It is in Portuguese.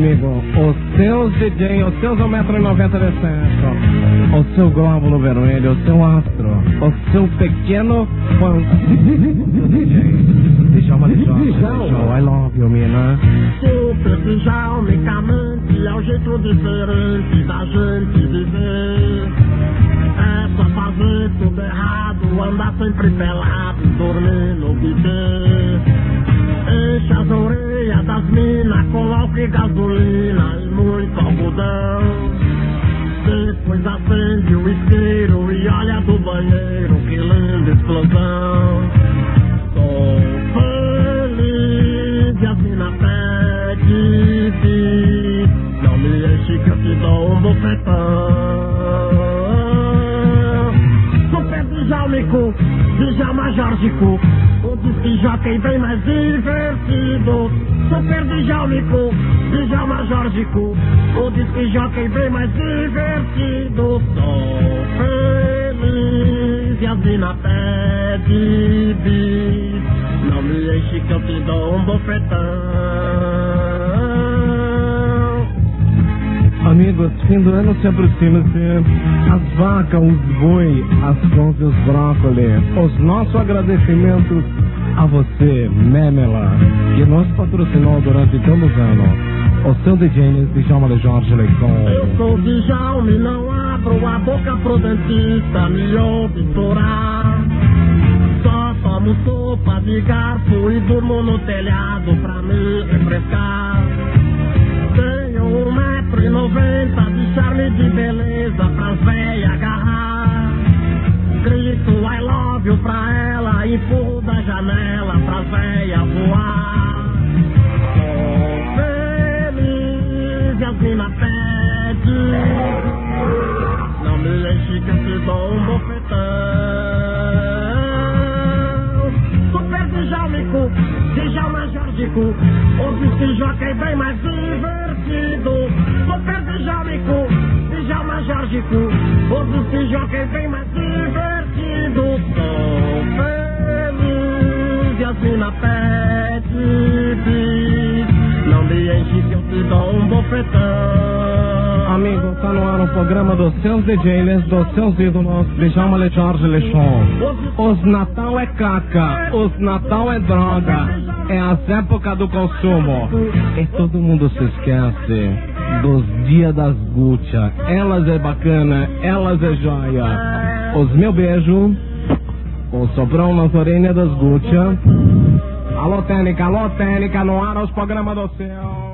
amigo. Os seus DJ, os seus 1,90m de centro. O seu glóbulo vermelho, o seu astro. O seu pequeno fã. De Jorge. Djalma, I love you, mina. Super Djalma, unicamente é o jeito diferente da gente viver. É só fazer tudo errado, andar sempre pelado, dormir no bidê. Enche as orelhas das minas, coloque gasolina e muito algodão. Depois acende o isqueiro e olha do banheiro, que linda explosão. Sou feliz e as mina pede, não me enche que eu te dou um bofetão. Super Djalmico, Djalma Jorgico, o disque jockey bem mais divertido. Super Djalmico, Djalma Jorgico, o disque jockey bem mais divertido. Sou feliz e a mina pede bis. Não me enche que eu te dou um bofetão. Amigos, fim do ano se aproxima-se. As vacas, os boi, as couves e os brócolis. Os nossos agradecimentos a você, Memela, que nos patrocinou durante todos os anos. O DJ de Djalma de Jorge Eu Leicon. sou Djalma e não abro a boca pro dentista me obturar. Só tomo sopa de garfo e durmo no telhado pra me refrescar. Tenho um metro e noventa de charme de beleza pras véia agarrar. Grito I love you pra ela, empurro da janela pras véia voar. Sou feliz e as mina pede. Não me enche que eu te dou um bofetão Super Djalmico, Djalma Jorgico O disque jockey bem mais divertido. Super Djalmico, Djalma Jorgico O disque jockey bem mais divertido E mina pede Não me enche que eu te dou um bofetão Amigo, tá no ar o programa dos seus DJs, dos seus ídolos, de Jorge Lechon. Os Natal é caca, os Natal é droga, é as épocas do consumo. E todo mundo se esquece dos dias das Gucci. Elas é bacana, elas é joia. Os meu beijo, o sobrão nas orelhas das Gucci. Alô, Técnica, alô, Técnica, no ar os programas do céu.